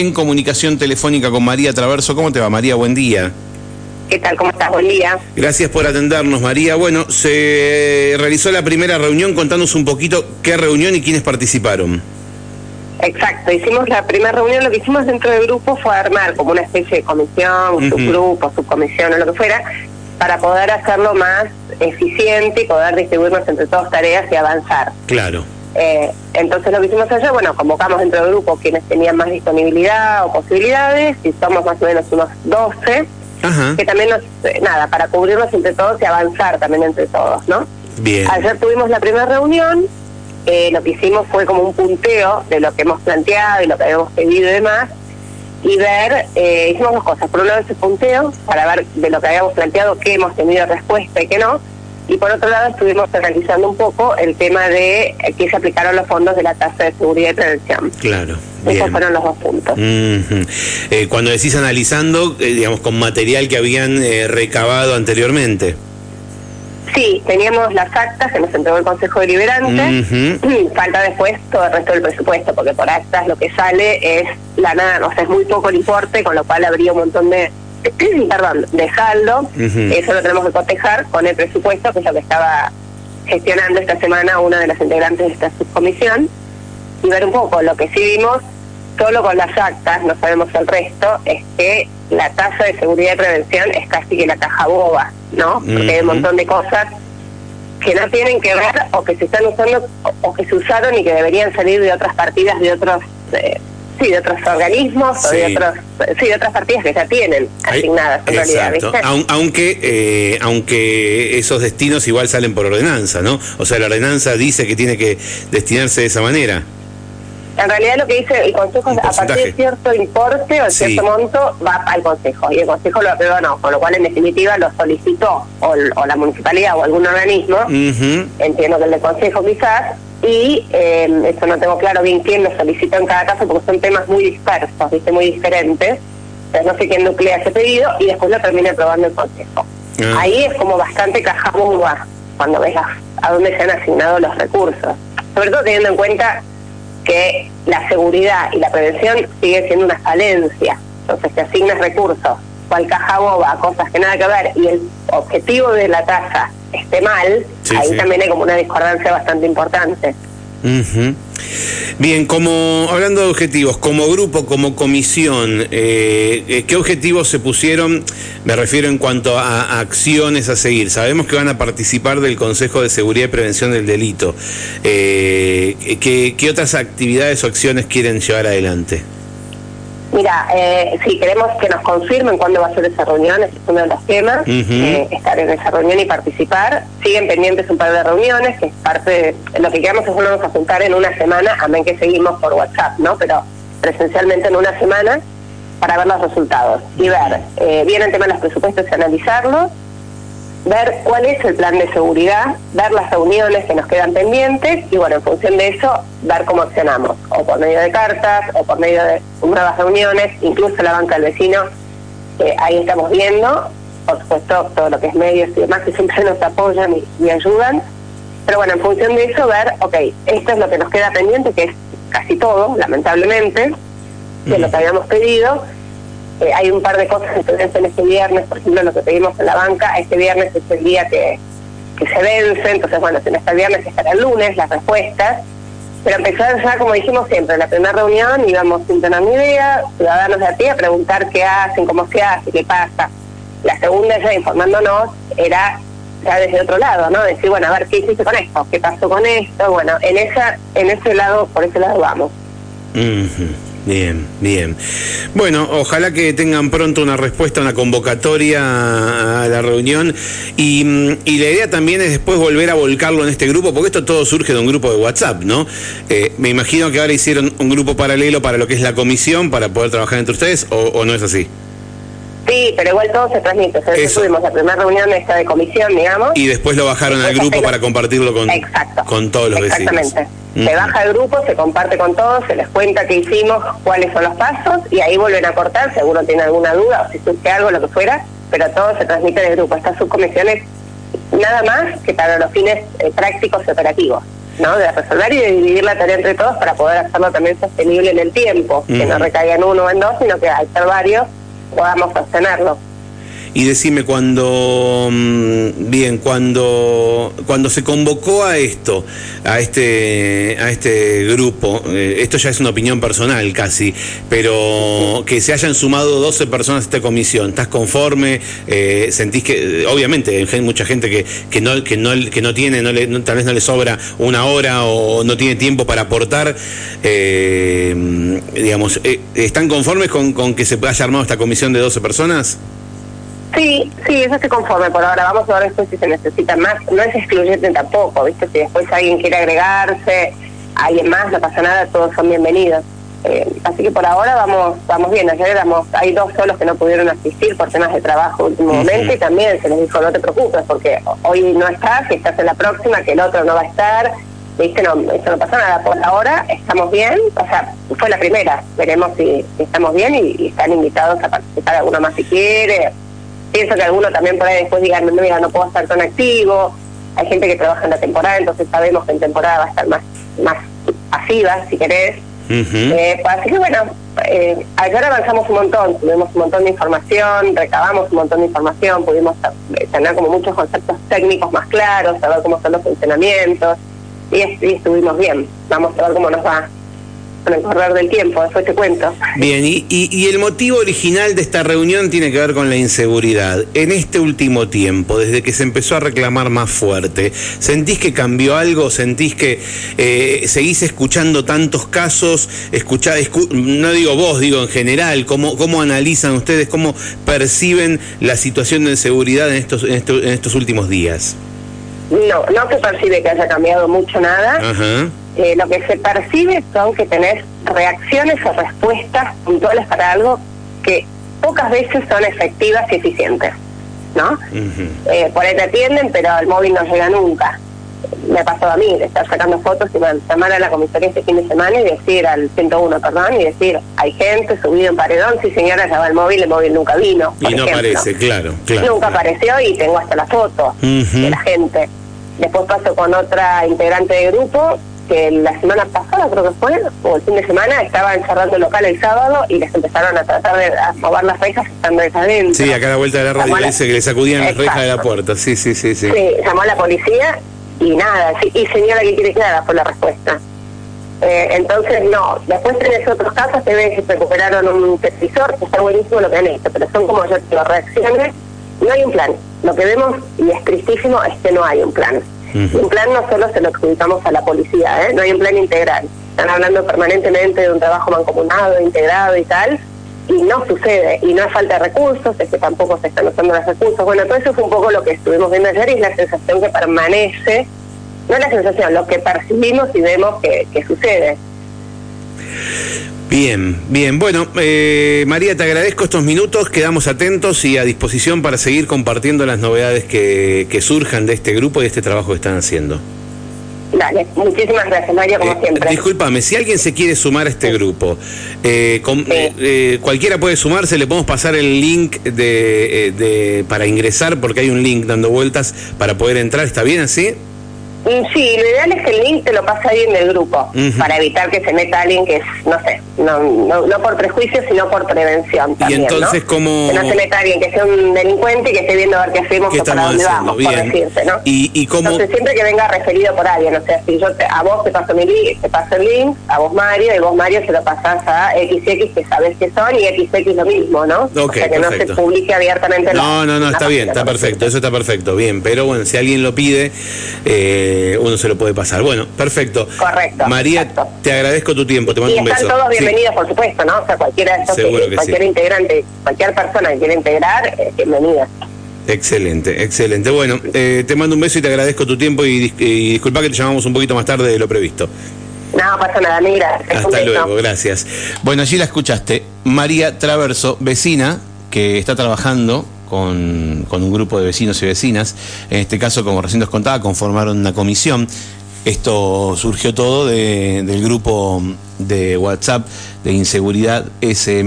en comunicación telefónica con María Traverso. ¿Cómo te va, María? Buen día. ¿Qué tal? ¿Cómo estás? Buen día. Gracias por atendernos, María. Bueno, se realizó la primera reunión. Contanos un poquito qué reunión y quiénes participaron. Exacto, hicimos la primera reunión, lo que hicimos dentro del grupo fue armar como una especie de comisión, subgrupo, subcomisión o lo que fuera, para poder hacerlo más eficiente y poder distribuirnos entre todas tareas y avanzar. Claro. Eh, entonces lo que hicimos allá, bueno, convocamos dentro del grupo quienes tenían más disponibilidad o posibilidades, y somos más o menos unos 12, que también nos, eh, nada, para cubrirnos entre todos y avanzar también entre todos, ¿no? Bien. Ayer tuvimos la primera reunión, eh, lo que hicimos fue como un punteo de lo que hemos planteado y lo que habíamos pedido y demás, y ver, eh, hicimos dos cosas. Por un lado ese punteo, para ver de lo que habíamos planteado, qué hemos tenido respuesta y qué no, y por otro lado estuvimos analizando un poco el tema de que se aplicaron los fondos de la tasa de seguridad y prevención. Claro. Esos fueron los dos puntos. Eh, cuando decís analizando, digamos, con material que habían recabado anteriormente. Sí, teníamos las actas que nos entregó el Consejo Deliberante. Falta después todo el resto del presupuesto, porque por actas lo que sale es la nada, o sea, es muy poco el importe, con lo cual habría un montón de, perdón, de saldo. Eso lo tenemos que cotejar con el presupuesto, que es lo que estaba gestionando esta semana una de las integrantes de esta subcomisión, y ver un poco lo que sí vimos, solo con las actas, no sabemos el resto, es que la tasa de seguridad y prevención es casi que la caja boba, ¿no? Porque hay un montón de cosas que no tienen que ver o que se están usando o que se usaron y que deberían salir de otras partidas de otros eh, sí de otros organismos o de otros sí de otras partidas que ya tienen asignadas en realidad aunque eh, aunque esos destinos igual salen por ordenanza no o sea la ordenanza dice que tiene que destinarse de esa manera. En realidad lo que dice el Consejo es a partir de cierto importe o cierto monto va al Consejo. Y el Consejo lo aprueba no, con lo cual en definitiva lo solicitó o, la municipalidad o algún organismo, entiendo que el del Consejo quizás, y eh, eso no tengo claro bien quién lo solicitó en cada caso porque son temas muy dispersos, ¿viste? muy diferentes, entonces no sé quién nuclea ese pedido y después lo termina aprobando el Consejo. Ah. Ahí es como bastante caja cuando ves a dónde se han asignado los recursos, sobre todo teniendo en cuenta que la seguridad y la prevención sigue siendo una falencia. Entonces, si asignas recursos, cual caja boba, cosas que nada que ver, y el objetivo de la tasa esté mal, ahí también hay como una discordancia bastante importante. Bien, como hablando de objetivos, como grupo, como comisión, eh, eh, ¿qué objetivos se pusieron? Me refiero en cuanto a, acciones a seguir. Sabemos que van a participar del Consejo de Seguridad y Prevención del Delito. Eh, ¿qué, ¿Qué otras actividades o acciones quieren llevar adelante? Mira, eh, sí, queremos que nos confirmen cuándo va a ser esa reunión, ese es uno de los temas, eh, estar en esa reunión y participar. Siguen pendientes un par de reuniones, que es parte de lo que queremos es volvernos a juntar en una semana, amén que seguimos por WhatsApp, ¿no? Pero presencialmente en una semana para ver los resultados y ver eh, bien el tema de los presupuestos y analizarlos ver cuál es el plan de seguridad, ver las reuniones que nos quedan pendientes y bueno, en función de eso, ver cómo accionamos, o por medio de cartas, o por medio de nuevas reuniones, incluso la banca del vecino, ahí estamos viendo, por supuesto, todo lo que es medios y demás que siempre nos apoyan y, ayudan, pero bueno, en función de eso, ver, ok, esto es lo que nos queda pendiente, que es casi todo, lamentablemente, de lo que habíamos pedido, eh, hay un par de cosas que se vencen este viernes, por ejemplo, lo que pedimos en la banca, este viernes es el día que, se vence, entonces bueno, si no está el viernes estará el lunes, las respuestas, pero empezar ya, como dijimos siempre, en la primera reunión íbamos sin tener ni idea, ciudadanos de a ti a preguntar qué hacen, cómo se hace, qué pasa. La segunda ya informándonos era ya desde otro lado, ¿no? Decir, bueno, a ver, ¿qué hiciste con esto? ¿Qué pasó con esto? Bueno, en esa en ese lado, por ese lado vamos. Bien, bien. Bueno, ojalá que tengan pronto una respuesta, una convocatoria a la reunión. Y, y, la idea también es después volver a volcarlo en este grupo, porque esto todo surge de un grupo de WhatsApp, ¿no? Eh, me imagino que ahora hicieron un grupo paralelo para lo que es la comisión, para poder trabajar entre ustedes, o, no es así. Sí, pero igual todo se transmite. O sea, tuvimos la primera reunión esta de comisión, digamos. Y después lo bajaron al grupo para compartirlo con, con todos los vecinos. Exactamente. Se baja el grupo, se comparte con todos, se les cuenta qué hicimos, cuáles son los pasos y ahí vuelven a cortar, seguro tiene alguna duda o si surge algo, lo que fuera, pero todo se transmite en el grupo. Estas subcomisiones nada más que para los fines eh, prácticos y operativos. ¿no? De resolver y de dividir la tarea entre todos para poder hacerlo también sostenible en el tiempo, que no recaiga en uno o en dos, sino que al ser varios podamos sostenerlo. Y decime cuando, mm, bien, cuando, cuando se convocó a esto, a este, a este grupo, eh, esto ya es una opinión personal casi, pero que se hayan sumado 12 personas a esta comisión, ¿estás conforme? Eh, ¿Sentís que, obviamente, hay mucha gente que, que, no, que, no, que no tiene, no le, tal vez no le sobra una hora o no tiene tiempo para aportar, eh, digamos, ¿están conformes con, con que se haya armado esta comisión de 12 personas? Sí, sí, eso se conforme por ahora. Vamos a ver después si se necesita más. No es excluyente tampoco, ¿viste? Si después alguien quiere agregarse, alguien más, no pasa nada, todos son bienvenidos. Eh, así que por ahora vamos vamos bien. Ayer éramos, hay dos solos que no pudieron asistir por temas de trabajo último momento y también se les dijo no te preocupes porque hoy no estás, si estás en la próxima, que el otro no va a estar. ¿Viste? No, eso no pasa nada. Por ahora estamos bien, o sea, fue la primera. Veremos si, estamos bien y, y, están invitados a participar alguno más si quiere pienso que algunos también por ahí después digan, no, no puedo estar tan activo. Hay gente que trabaja en la temporada, entonces sabemos que en temporada va a estar más, más pasiva, si querés. Eh, así que bueno, eh, ayer avanzamos un montón, tuvimos un montón de información, recabamos un montón de información, pudimos eh, tener como muchos conceptos técnicos más claros, saber cómo son los funcionamientos y estuvimos bien. Vamos a ver cómo nos va con del tiempo, después te cuento. Bien, y, y, el motivo original de esta reunión tiene que ver con la inseguridad. En este último tiempo, desde que se empezó a reclamar más fuerte, ¿sentís que cambió algo? ¿Sentís que eh, seguís escuchando tantos casos? Escuchá, no digo vos, digo en general, ¿cómo, ¿cómo analizan ustedes, cómo perciben la situación de inseguridad en estos, en estos, en estos últimos días? No, no se percibe que haya cambiado mucho nada. Ajá eh, lo que se percibe son que tenés reacciones o respuestas puntuales para algo que pocas veces son efectivas y eficientes, ¿no? Eh, por ahí te atienden, pero el móvil no llega nunca. Me ha pasado a mí de estar sacando fotos y llamar a la comisaría este fin de semana y decir al 101, perdón, y decir, hay gente subido en paredón, si señora llama el móvil, el móvil nunca vino. Y no aparece, claro, claro. Nunca apareció y tengo hasta la foto de la gente. Después paso con otra integrante del grupo que la semana pasada, creo que fue, o el fin de semana, estaban cerrando el local el sábado y les empezaron a tratar de mover las rejas estando desde adentro. Sí, acá a la vuelta de la radio dice que le sacudían las rejas de la puerta. Sí, sí, sí, sí. Sí, llamó a la policía y nada. y señora, ¿qué quiere clara? Fue la respuesta. Eh, entonces, no. Después tenés otros casos que ves que recuperaron un televisor, que está buenísimo lo que han hecho, pero son como yo las reacciones. No hay un plan. Lo que vemos, y es tristísimo, es que no hay un plan. Un plan no solo se lo adjudicamos a la policía, ¿eh? no hay un plan integral. Están hablando permanentemente de un trabajo mancomunado, integrado y tal, y no sucede. Y no es falta de recursos, es que tampoco se están usando los recursos. Bueno, todo eso fue un poco lo que estuvimos viendo ayer y es la sensación que permanece, no la sensación, lo que percibimos y vemos que, que sucede. Bien, bien. Bueno, eh, María, te agradezco estos minutos, quedamos atentos y a disposición para seguir compartiendo las novedades que, surjan de este grupo y de este trabajo que están haciendo. Dale, muchísimas gracias, María, como eh, siempre. Disculpame, si alguien se quiere sumar a este grupo, eh, cualquiera puede sumarse, le podemos pasar el link de, de, para ingresar, porque hay un link dando vueltas para poder entrar, ¿está bien así? Sí, lo ideal es que el link te lo pase alguien del grupo, para evitar que se meta alguien que es, no sé, no, no, por prejuicio, ssino por prevención. También, y entonces, ¿cómo...? Que no se meta alguien que sea un delincuente y que esté viendo a ver qué hacemos o para dónde vamos, por decirse, ¿no? ¿Y, y cómo... Entonces, siempre que venga referido por alguien, o sea, si yo a vos te paso mi link, te paso el link, a vos Mario, y vos Mario se lo pasás a XX que sabes que son, y XX lo mismo, ¿no? o sea, que no se publique abiertamente. No, no, no, está bien, está perfecto, eso está perfecto, bien, pero bueno, si alguien lo pide... Eh, eh, uno se lo puede pasar. Bueno, perfecto. Correcto. María, te agradezco tu tiempo, te mando un beso. Están todos bienvenidos, por supuesto, ¿no? O sea, cualquiera de que, cualquier integrante, cualquier persona que quiera integrar, eh, bienvenida. Excelente, excelente. Bueno, eh, te mando un beso y te agradezco tu tiempo y, disculpa que te llamamos un poquito más tarde de lo previsto. No, pasa nada, mira. Hasta luego, gracias. Bueno, allí la escuchaste. María Traverso, vecina, que está trabajando con, un grupo de vecinos y vecinas. En este caso, como recién nos contaba, conformaron una comisión. Esto surgió todo del grupo de WhatsApp de inseguridad SM.